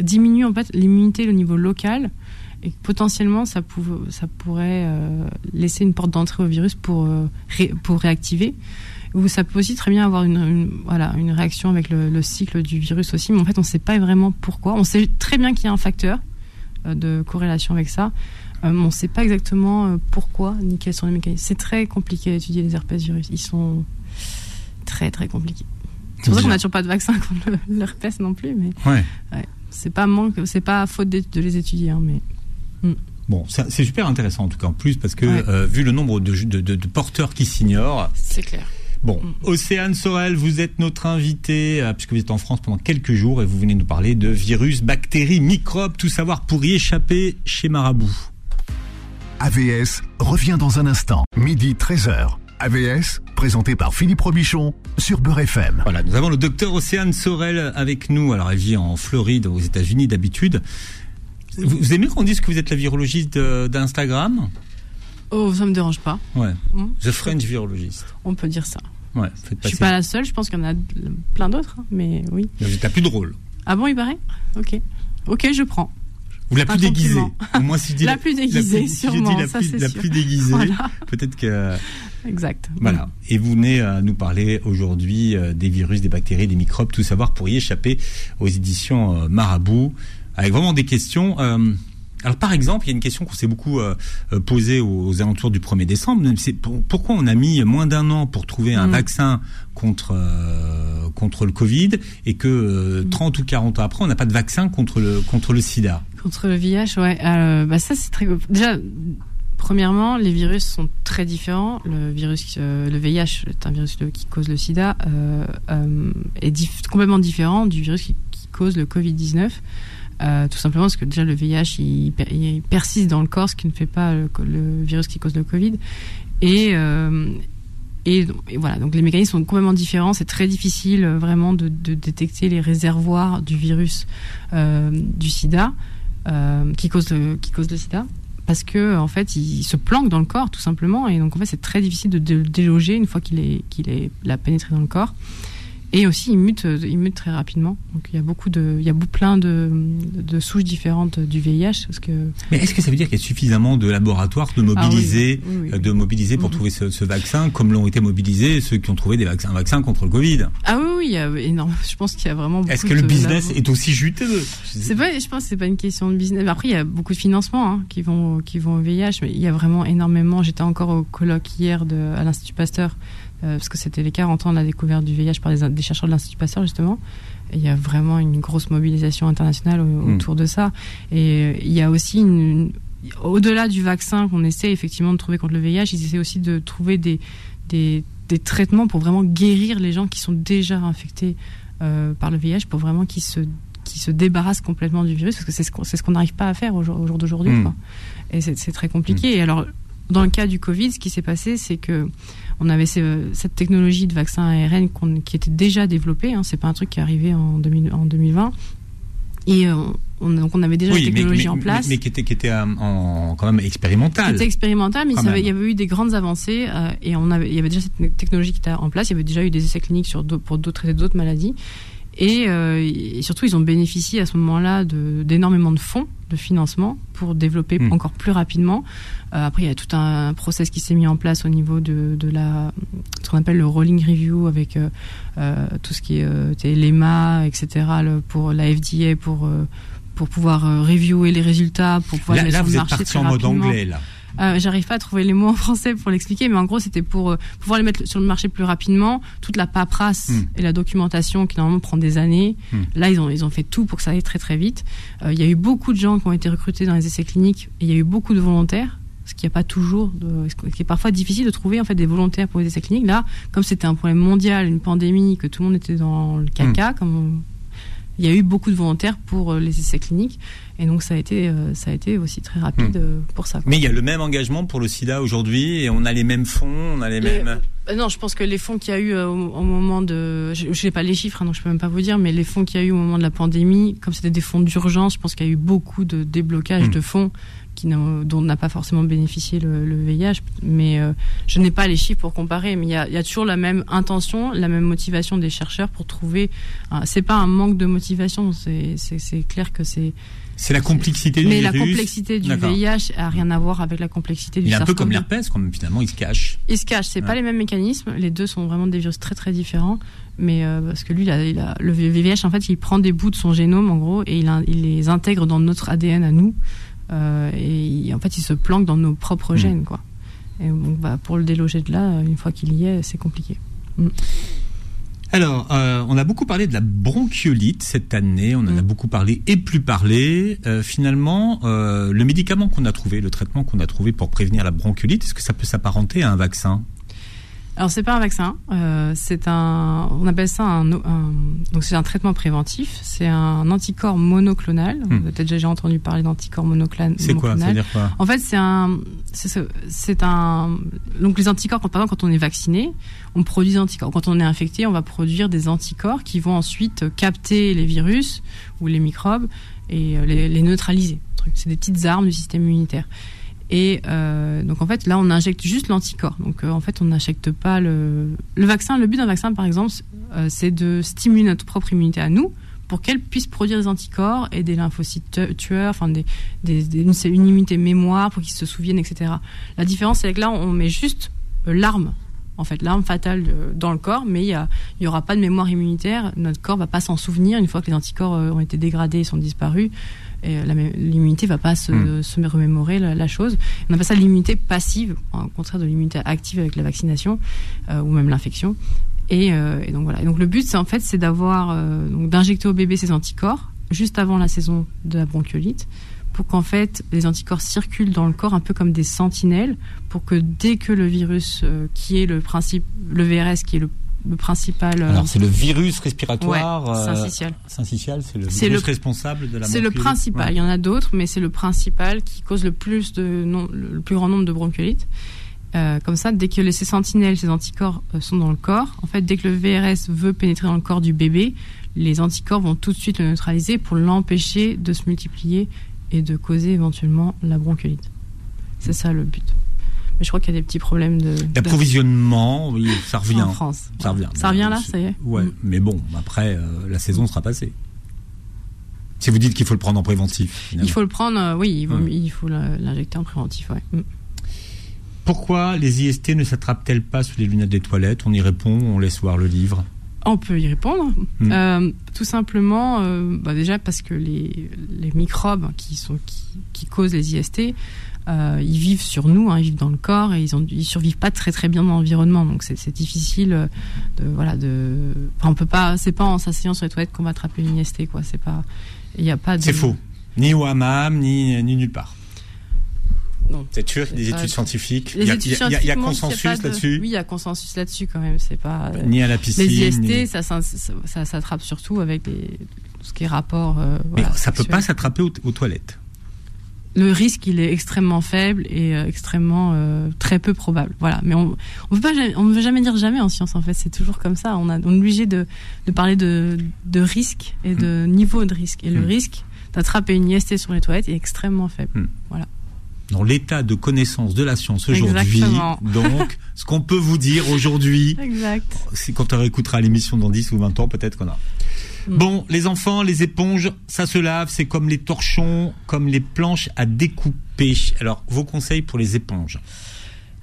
diminuent en fait l'immunité au niveau local et potentiellement ça, pouv- ça pourrait euh, laisser une porte d'entrée au virus pour euh, ré- pour réactiver. Ou ça peut aussi très bien avoir une, une- voilà une réaction avec le, le cycle du virus aussi. Mais en fait on ne sait pas vraiment pourquoi. On sait très bien qu'il y a un facteur euh, de corrélation avec ça. Mais on ne sait pas exactement pourquoi ni quels sont les mécanismes. C'est très compliqué d'étudier les herpès virus. Ils sont très très compliqués. C'est pour ça qu'on n'a toujours pas de vaccin contre l'herpès non plus, mais Ouais. c'est pas manque, c'est pas faute de, de les étudier, hein, mais Bon, c'est super intéressant en tout cas en plus parce que Ouais. euh, vu le nombre de, de- de- de porteurs qui s'ignorent. c'est clair. Bon, Mm. Océane Sorel, vous êtes notre invité euh, puisque vous êtes en France pendant quelques jours et vous venez nous parler de virus, bactéries, microbes, tout savoir pour y échapper chez Marabout. AVS revient dans un instant, midi 13h. AVS, présenté par Philippe Robichon sur Beurre FM. Voilà, nous avons le docteur Océane Sorel avec nous. Alors, elle vit en Floride, aux États-Unis d'habitude. Vous, aimez qu'on dise que vous êtes la virologiste d'Instagram? Oh, ça me dérange pas. Ouais. Mm. The French virologist. On peut dire ça. Ouais, faites Je suis pas la seule, je pense qu'il y en a plein d'autres, hein, mais oui. Vous êtes la plus drôle. Ah bon, il paraît? Ok. Ok, je prends. Vous la plus déguisée. Au moins, si je dis La plus déguisée, plus- si je dis sûrement, la ça, plus, la sûr. plus déguisée. Voilà. Peut-être que. Exact. Voilà. Et vous venez euh, nous parler aujourd'hui euh, des virus, des bactéries, des microbes, tout savoir pour y échapper aux éditions euh, Marabout, avec vraiment des questions. euh, alors par exemple, il y a une question qu'on s'est beaucoup euh, euh, posée aux, aux alentours du 1er décembre. C'est pour- pourquoi on a mis moins d'un an pour trouver un Mm. vaccin contre euh, contre le Covid et que euh, Mm. 30 ou 40 ans après, on n'a pas de vaccin contre le contre le SIDA? Contre le VIH, ouais. Bah ça, c'est très. Déjà, premièrement, les virus sont très différents. Le virus, euh, le VIH, est un virus qui cause le SIDA, est dif- complètement différent du virus qui, qui cause le Covid-19. Euh, tout simplement parce que déjà le VIH il, per- il persiste dans le corps, ce qui ne fait pas le, virus qui cause le Covid. Et, euh, et, voilà, donc les mécanismes sont complètement différents. C'est très difficile euh, vraiment de, détecter les réservoirs du virus du SIDA qui cause le, qui cause le SIDA parce que en fait il se planque dans le corps tout simplement et donc en fait c'est très difficile de, de le déloger une fois qu'il est qu'il est l'a pénétré dans le corps et aussi il mute euh, il mute très rapidement donc il y a beaucoup de il y a plein de, de souches différentes du VIH parce que Mais est-ce que ça veut dire qu'il y a suffisamment de laboratoires de mobiliser, Ah oui, oui, oui. de mobiliser pour Mhm. trouver ce, ce vaccin, comme l'ont été mobilisés ceux qui ont trouvé des vaccins, un vaccin contre le Covid? Ah oui oui il y a énorme je pense qu'il y a vraiment Est-ce que le business labo- est aussi juteux? C'est pas, je pense que c'est pas une question de business. Après, il y a beaucoup de financements hein, qui vont qui vont au VIH, mais il y a vraiment énormément. J'étais encore au colloque hier de, à l'Institut Pasteur parce que c'était les 40 ans de la découverte du VIH par des, des chercheurs de l'Institut Pasteur justement. Et il y a vraiment une grosse mobilisation internationale au- Mm. autour de ça. Et euh, il y a aussi une, une- au-delà du vaccin qu'on essaie effectivement de trouver contre le VIH, ils essaient aussi de trouver des des des traitements pour vraiment guérir les gens qui sont déjà infectés par le VIH, pour vraiment qu'ils se qui se débarrassent complètement du virus, parce que c'est ce qu'on ce qu'on n'arrive pas à faire au jour, d'aujourd'hui. Hmm. Et c'est très compliqué. Hmm. Et alors, dans le cas du Covid, ce qui s'est passé, c'est que on avait cette technologie de vaccin ARN qui était déjà développée. Hein, c'est pas un truc qui est arrivé en, 2020. Et euh, on, donc on avait déjà la technologie en place. Mais, qui était, qui était euh, en, quand même expérimental. C'était expérimental, mais il y avait eu des grandes avancées euh, et on avait, il y avait déjà cette technologie qui était en place. Il y avait déjà eu des essais cliniques sur pour d'autres d'autres maladies. Euh, et, surtout, ils ont bénéficié à ce moment-là d'énormément de, fonds de financement pour développer hmm. encore plus rapidement. Euh, après, il y a tout un process qui s'est mis en place au niveau de, de la, ce qu'on appelle le rolling review avec euh, tout ce qui est l'EMA, etc. pour la FDA, pour pour pouvoir reviewer les résultats, pour pouvoir là, là vous êtes parti en mode anglais là. Euh, J'arrive pas à trouver les mots en français pour l'expliquer, mais en gros, c'était pour euh, pouvoir les mettre sur le marché plus rapidement. Toute la paperasse hmm. et la documentation qui normalement prend des années. Hmm. Là, ils ont ils ont fait tout pour que ça aille très très vite. Euh, il y a eu beaucoup de gens qui ont été recrutés dans les essais cliniques et il y a eu beaucoup de volontaires ce qui n'est pas toujours, de, ce qui est parfois difficile de trouver en fait des volontaires pour les essais cliniques. Là, comme c'était un problème mondial, une pandémie, que tout le monde était dans le caca, hmm. comme il y a eu beaucoup de volontaires pour euh, les essais cliniques. Et donc ça a été, euh, ça a été aussi très rapide hmm. euh, pour ça. Mais il y a le même engagement pour le sida aujourd'hui et on a les mêmes fonds, on a les, mêmes... non, je pense que les fonds qu'il y a eu au, moment de... Je n'ai pas les chiffres, hein, donc je peux même pas vous dire, mais les fonds qu'il y a eu au moment de la pandémie, comme c'était des fonds d'urgence, je pense qu'il y a eu beaucoup de déblocage hmm. de fonds dont n'a pas forcément bénéficié le, VIH. Mais euh, je n'ai pas les chiffres pour comparer. Mais il y a, toujours la même intention, la même motivation des chercheurs pour trouver. c'est pas un manque de motivation. C'est clair que c'est. C'est la complexité du mais virus. La complexité du VIH a rien à voir avec la complexité du Il est un peu comme l'herpès, comme finalement il se cache. Il se cache. C'est pas les mêmes mécanismes. Les deux sont vraiment des virus très très différents. Mais euh, parce que lui, il a, le VIH, en fait, il prend des bouts de son génome, en gros, et il, il les intègre dans notre ADN à nous. Euh, et en fait, il se planque dans nos propres mm. gènes, quoi. Et donc, bah, pour le déloger de là, une fois qu'il y est, c'est compliqué. Mm. Alors, euh, on a beaucoup parlé de la bronchiolite cette année, on en a mm. beaucoup parlé et plus parlé. Euh, finalement, le médicament qu'on a trouvé, le traitement qu'on a trouvé pour prévenir la bronchiolite, est-ce que ça peut s'apparenter à un vaccin? Alors c'est pas un vaccin, euh, c'est un, on appelle ça un, donc c'est un traitement préventif. C'est un anticorps monoclonal. Hmm. Vous avez peut-être déjà entendu parler d'anticorps monoclonal. C'est quoi quoi? En fait, c'est un, c'est un, donc les anticorps, quand, par exemple, quand on est vacciné, on produit des anticorps. Quand on est infecté, on va produire des anticorps qui vont ensuite capter les virus ou les microbes et euh, les, les neutraliser. C'est des petites armes du système immunitaire. Et euh, donc en fait là on injecte juste l'anticorps. Donc euh, en fait on n'injecte pas le le vaccin. Le but d'un vaccin par exemple euh, c'est de stimuler notre propre immunité à nous pour qu'elle puisse produire des anticorps et des lymphocytes tueurs, enfin une, immunité mémoire pour qu'ils se souviennent, etc. La différence c'est que là on met juste l'arme en fait l'arme fatale dans le corps, mais il y, a, il y aura pas de mémoire immunitaire. Notre corps va pas s'en souvenir une fois que les anticorps ont été dégradés et sont disparus et euh, l'immunité va pas se, hmm. se remémorer la, chose. On appelle ça l'immunité passive, au contraire de l'immunité active avec la vaccination euh, ou même l'infection. Et, euh, et, donc voilà. Et donc le but, c'est en fait, c'est d'avoir donc d'injecter au bébé ces anticorps juste avant la saison de la bronchiolite pour qu'en fait les anticorps circulent dans le corps un peu comme des sentinelles pour que dès que le virus qui est le principe le VRS qui est le le principal. Euh, Alors c'est le virus respiratoire. Ouais, euh, syncytial. syncytial, c'est le virus responsable de la. C'est le principal. Il y en a d'autres, mais c'est le principal qui cause le plus de non, le plus grand nombre de bronchiolites. Euh, comme ça, dès que les, ces sentinelles, ces anticorps sont dans le corps, en fait, dès que le VRS veut pénétrer dans le corps du bébé, les anticorps vont tout de suite le neutraliser pour l'empêcher de se multiplier et de causer éventuellement la bronchiolite. C'est ça le but. Mais je crois qu'il y a des petits problèmes de d'approvisionnement. Oui, ça revient. En France. Ça revient. Ça revient là, ça y est. Ouais, mm. mais bon, après euh, la saison sera passée. Si vous dites qu'il faut le prendre en préventif. Il faut le prendre, euh, oui, il faut, l'injecter en préventif, ouais. Mm. Pourquoi les IST ne s'attrapent-elles pas sous les lunettes des toilettes? On y répond, on laisse voir le livre. On peut y répondre. Mm. Euh, tout simplement, bah déjà parce que les, les microbes qui, sont, qui, qui causent les IST euh, ils vivent sur nous, hein, ils vivent dans le corps et ils, ont, ils survivent pas très très bien dans l'environnement. Donc c'est difficile euh, de voilà de. Enfin, on peut pas. C'est pas en s'asseyant sur les toilettes qu'on va attraper une IST quoi. C'est pas. Il y a pas. De... C'est faux. Ni au hammam, ni ni nulle part. C'est sûr, des études scientifiques. Il y a, consensus là-dessus. Oui, il y a consensus là-dessus quand même. C'est pas. euh, Ni à la piscine. les IST, ni- ça, s'in- ça, ça s'attrape surtout avec les, tout ce qui est rapport. euh, Mais voilà, ça peut sexuel. pas s'attraper aux, aux toilettes. Le risque, il est extrêmement faible et euh, extrêmement euh, très peu probable. Voilà. Mais on on veut pas, jamais- on ne veut jamais dire jamais en science. En fait, c'est toujours comme ça. On, a, on est obligé de, de parler de, de risque et de niveau de risque. Et le Mm. risque d'attraper une IST sur les toilettes est extrêmement faible. Dans l'état de connaissance de la science aujourd'hui, donc, ce qu'on peut vous dire aujourd'hui, c'est quand on réécoutera l'émission dans 10 ou 20 ans, peut-être qu'on a. Mm. Bon, les enfants, les éponges, ça se lave, c'est comme les torchons, comme les planches à découper. Alors, vos conseils pour les éponges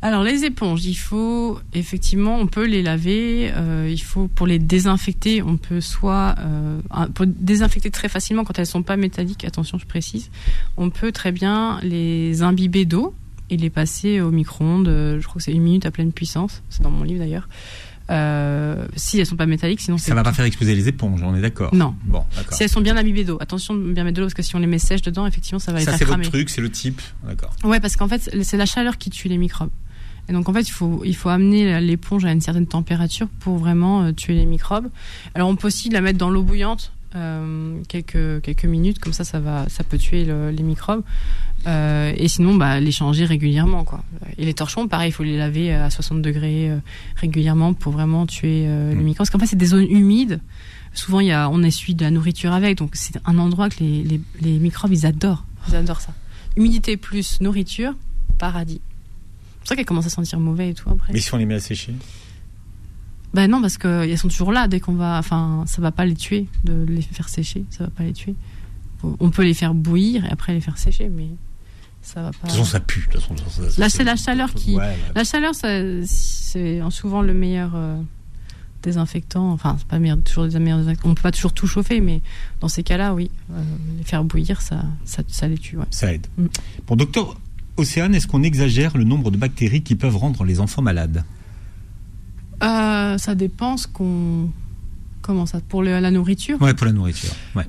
Alors les éponges, il faut effectivement, on peut les laver. euh, il faut pour les désinfecter, on peut soit euh, pour désinfecter très facilement quand elles sont pas métalliques. Attention, je précise. On peut très bien les imbiber d'eau et les passer au micro-ondes. euh, Je crois que c'est une minute à pleine puissance. C'est dans mon livre d'ailleurs. Euh, si elles sont pas métalliques, sinon c'est Ça va pas faire exploser les éponges, on est d'accord Non. Bon. Si elles sont bien imbibées d'eau, attention de bien mettre de l'eau parce que si on les met sèches dedans, effectivement, ça va les Ça, faire c'est votre truc, c'est le type. D'accord. Ouais, parce qu'en fait, c'est la chaleur qui tue les microbes. Et donc, en fait, il faut, il faut amener l'éponge à une certaine température pour vraiment euh, tuer les microbes. Alors, on peut aussi la mettre dans l'eau bouillante euh, quelques, quelques minutes, comme ça, ça, va, ça peut tuer le- les microbes. Euh, et sinon, bah, les changer régulièrement. Quoi. Et les torchons, pareil, il faut les laver à 60 degrés euh, régulièrement pour vraiment tuer euh, les Mm. microbes. Parce qu'en fait, c'est des zones humides. Souvent, il y a, on essuie de la nourriture avec, donc c'est un endroit que les, les, les microbes, ils adorent. Ils adorent ça. Humidité plus nourriture, paradis. C'est pour ça qu'elles commencent à sentir mauvais et tout après. Mais si on les met à sécher Ben non, parce qu'elles sont toujours là dès qu'on va. Enfin, ça va pas les tuer de les faire sécher. Ça va pas les tuer. On peut les faire bouillir et après les faire sécher, mais ça va pas. De toute façon, ça pue. De toute façon, ça- ça- Là, c'est la chaleur qui- Ouais, ouais. La chaleur, c'est souvent le meilleur euh, désinfectant. Enfin, c'est pas meilleur, toujours des meilleurs. On peut pas toujours tout chauffer, mais dans ces cas-là, oui, euh, les faire bouillir, ça, ça, ça les tue. Ouais. Ça aide. Mm. Bon, docteur Océane, est-ce qu'on exagère le nombre de bactéries qui peuvent rendre les enfants malades? Euh, ça dépend ce qu'on. Comment ça Pour le- la nourriture? Ouais, pour la nourriture. Ouais.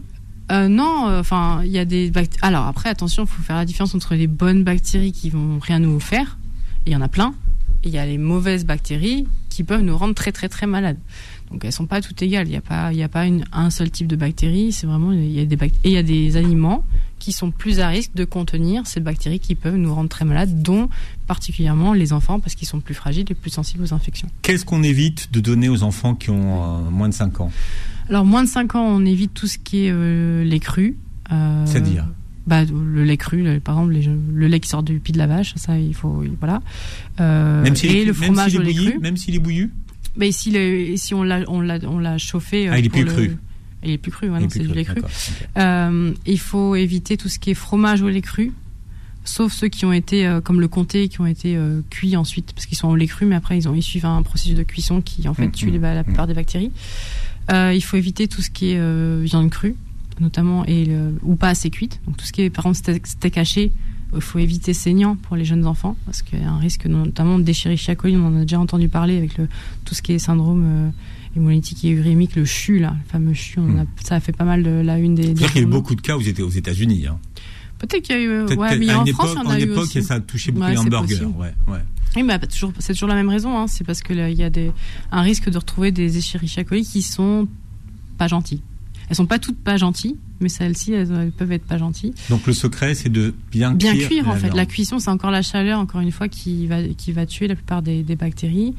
Euh, non, euh, enfin, il y a des bactéries. Alors après, attention, il faut faire la différence entre les bonnes bactéries qui vont rien nous faire, et il y en a plein, et il y a les mauvaises bactéries qui peuvent nous rendre très très très malades. Donc elles sont pas toutes égales. Il n'y a pas, il y a pas une, un seul type de bactéries. C'est vraiment, il y a des et il y a des aliments qui sont plus à risque de contenir ces bactéries qui peuvent nous rendre très malades, dont particulièrement les enfants parce qu'ils sont plus fragiles et plus sensibles aux infections. Qu'est-ce qu'on évite de donner aux enfants qui ont euh, moins de 5 ans? Alors moins de 5 ans, on évite tout ce qui est euh, lait cru. Euh, C'est-à-dire? bah, le lait cru, le- par exemple, les- le lait qui sort du pied de la vache, ça, il faut, voilà. Euh, Même s'il et est, le même fromage au lait bouilli, cru. Même s'il est bouillu? Mais si, le- si on l'a, on l'a, on l'a chauffé. euh, Ah, il est pour plus le- cru. Il est plus cru, ouais, non, plus c'est du lait cru. Euh, il faut éviter tout ce qui est fromage au lait cru, sauf ceux qui ont été, euh, comme le comté, qui ont été euh, cuits ensuite, parce qu'ils sont au lait cru, mais après ils ont ils suivent un processus de cuisson qui en fait Mm, tue mm, la plupart des bactéries. Il faut éviter tout ce qui est viande crue, notamment et le- ou pas assez cuite. Donc tout ce qui est par exemple steak, steak haché, il faut éviter saignant pour les jeunes enfants, parce qu'il y a un risque notamment d'Escherichia coli. On en a déjà entendu parler avec le, tout ce qui est syndrome hémolytique et urémique, le CHU là, le fameux CHU. On en a, ça a fait pas mal de la une des. C'est-à-dire qu'il y a eu beaucoup de cas étaient aux États-Unis. Hein. Peut-être qu'il y a eu. euh, Ouais, mais en une France, époque, il y en en a eu époque, aussi. ça a touché beaucoup Ouais, les hamburgers. Ouais, ouais. Oui, bah, toujours, c'est toujours la même raison. Hein. C'est parce que là, il y a des, un risque de retrouver des Escherichia coli qui sont pas gentilles. Elles sont pas toutes pas gentilles, mais celles-ci, elles, elles peuvent être pas gentilles. Donc le secret, c'est de bien, Bien cuire, en fait. viande. La cuisson, c'est encore la chaleur, encore une fois, qui va, qui va tuer la plupart des, des bactéries.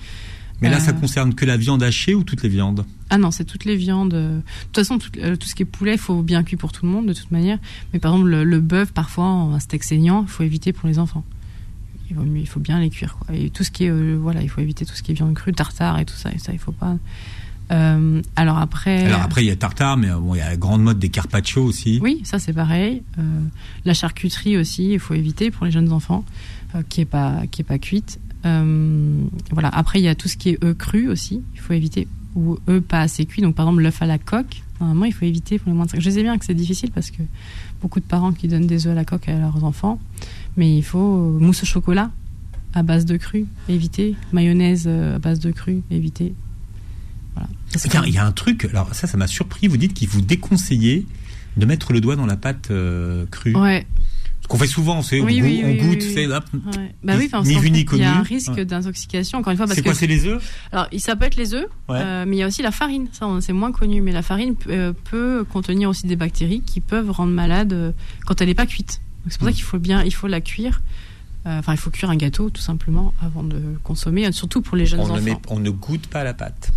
Mais là, ça Euh, concerne que la viande hachée ou toutes les viandes? Ah non, c'est toutes les viandes. De toute façon, tout, euh, tout ce qui est poulet, il faut bien cuire pour tout le monde, de toute manière. Mais par exemple, le, le bœuf, parfois, un steak saignant, il faut éviter pour les enfants. Il, vaut mieux- il faut bien les cuire. Quoi. Et tout ce qui est, euh, voilà, il faut éviter tout ce qui est viande crue, tartare et tout ça. Et ça, il faut pas. Euh, alors après. Alors après, il y a tartare, mais bon, il y a la grande mode des carpaccio aussi. Oui, ça c'est pareil. Euh, la charcuterie aussi, il faut éviter pour les jeunes enfants, euh, qui est pas qui est pas cuite. Euh, voilà. Après, il y a tout ce qui est œufs crus aussi, il faut éviter ou œufs pas assez cuits. Donc par exemple l'œuf à la coque, normalement il faut éviter pour les moins de 5. Je sais bien que c'est difficile parce que beaucoup de parents qui donnent des œufs à la coque à leurs enfants, mais il faut mousse au chocolat à base de cru, éviter mayonnaise euh, à base de cru, éviter. Voilà. Parce que- Tiens, il y a un truc, alors ça, ça m'a surpris. Vous dites qu'il vous déconseillez de mettre le doigt dans la pâte euh, crue. Ouais. Qu'on fait souvent, c'est Oui, on, oui, on oui, goûte, c'est hop. Ouais. Bah oui, parce Ni vu ni Il y a un risque Ouais. d'intoxication, encore une fois, C'est quoi, c'est les œufs? Alors ça peut être les œufs, Ouais. euh, mais il y a aussi la farine. Ça, c'est moins connu, mais la farine euh, peut contenir aussi des bactéries qui peuvent rendre malade euh, quand elle n'est pas cuite. C'est pour Mm. ça qu'il faut bien, il faut la cuire. Enfin, il faut cuire un gâteau tout simplement avant de consommer, surtout pour les jeunes on enfants. ne, met- on ne goûte pas la pâte.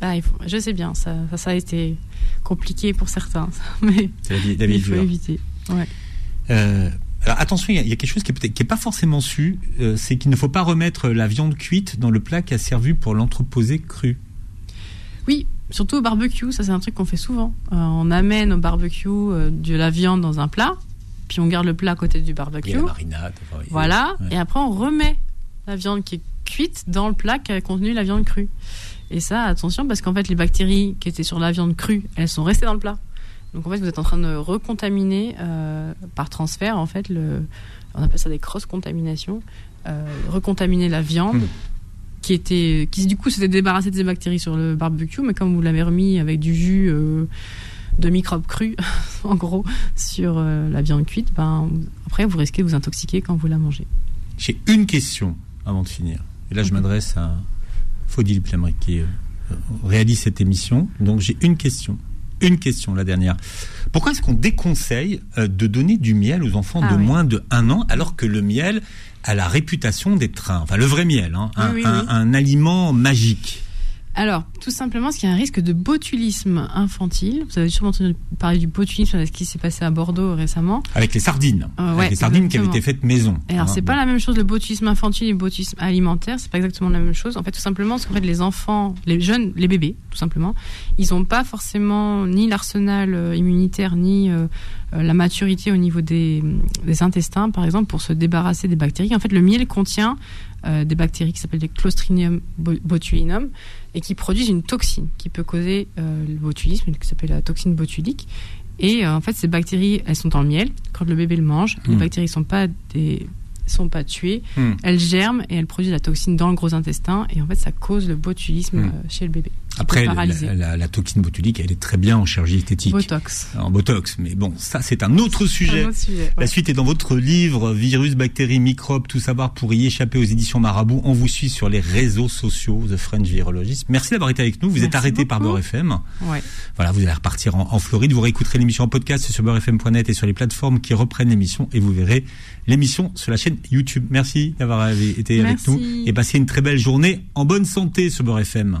Bah, il faut- je sais bien, ça, ça, ça a été compliqué pour certains, mais C'est la vie, la vie il faut dure. éviter. Euh, alors attention, il y, a- il y a quelque chose qui est peut-être qui est pas forcément su, euh, c'est qu'il ne faut pas remettre la viande cuite dans le plat qui a servi pour l'entreposer cru. Oui, surtout au barbecue, ça c'est un truc qu'on fait souvent. Euh, on amène au barbecue euh, de la viande dans un plat, puis on garde le plat à côté du barbecue. a la marinade. enfin, Voilà, ouais. et après on remet la viande qui est cuite dans le plat qui a contenu la viande crue. Et ça, attention, parce qu'en fait, les bactéries qui étaient sur la viande crue, elles sont restées dans le plat. Donc en fait, vous êtes en train de recontaminer euh, par transfert, en fait, le, on appelle ça des cross-contaminations, euh, recontaminer la viande. Mm. Qui était, qui du coup s'était débarrassé de ces bactéries sur le barbecue, mais comme vous l'avez remis avec du jus euh, de microbes crus, en gros, sur la viande cuite, ben, après vous risquez de vous intoxiquer quand vous la mangez. J'ai une question avant de finir. Et là, je m'adresse à Faudil Plamry qui réalise cette émission. Donc, j'ai une question. Une question, la dernière. Pourquoi est-ce qu'on déconseille euh, de donner du miel aux enfants Ah de oui. moins de 1 an alors que le miel a la réputation d'être un, enfin le vrai miel, hein, un, Oui, oui, un- oui. un aliment magique? Alors, tout simplement, parce qu'il y a un risque de botulisme infantile. Vous avez sûrement entendu parler du botulisme, avec ce qui s'est passé à Bordeaux récemment. avec les sardines, Euh, avec ouais, les sardines qui avaient été faites maison. Et alors, hein. c'est pas la même chose le botulisme infantile et le botulisme alimentaire, c'est pas exactement la même chose. En fait, tout simplement, parce qu'en fait, les enfants, les jeunes, les bébés, tout simplement, ils ont pas forcément ni l'arsenal euh, immunitaire, ni euh, la maturité au niveau des, des intestins, par exemple, pour se débarrasser des bactéries. En fait, le miel contient euh, des bactéries qui s'appellent des Clostridium bo- botulinum et qui produisent une toxine qui peut causer euh, le botulisme, qui s'appelle la toxine botulique. Et euh, en fait, ces bactéries, elles sont dans le miel. Quand le bébé le mange, les Hmm. bactéries sont pas des sont pas tuées, Hmm. elles germent et elles produisent la toxine dans le gros intestin et en fait ça cause le botulisme Hmm. euh, chez le bébé. Après, la, toxine botulique, elle est très bien en chirurgie esthétique, Botox. en botox. Mais bon, ça, c'est un autre sujet. Un autre sujet, La suite est dans votre livre Virus, bactéries, microbes, tout savoir pour y échapper aux éditions Marabout. On vous suit sur les réseaux sociaux, The French Virologist. Merci d'avoir été avec nous. Vous êtes arrêté par. Beurre FM. Ouais. Voilà, vous allez repartir en, en Floride. Vous réécouterez l'émission en podcast sur beurrefm.net et sur les plateformes qui reprennent l'émission et vous verrez l'émission sur la chaîne YouTube. Merci d'avoir été avec nous et passez une très belle journée en bonne santé sur Beurre FM.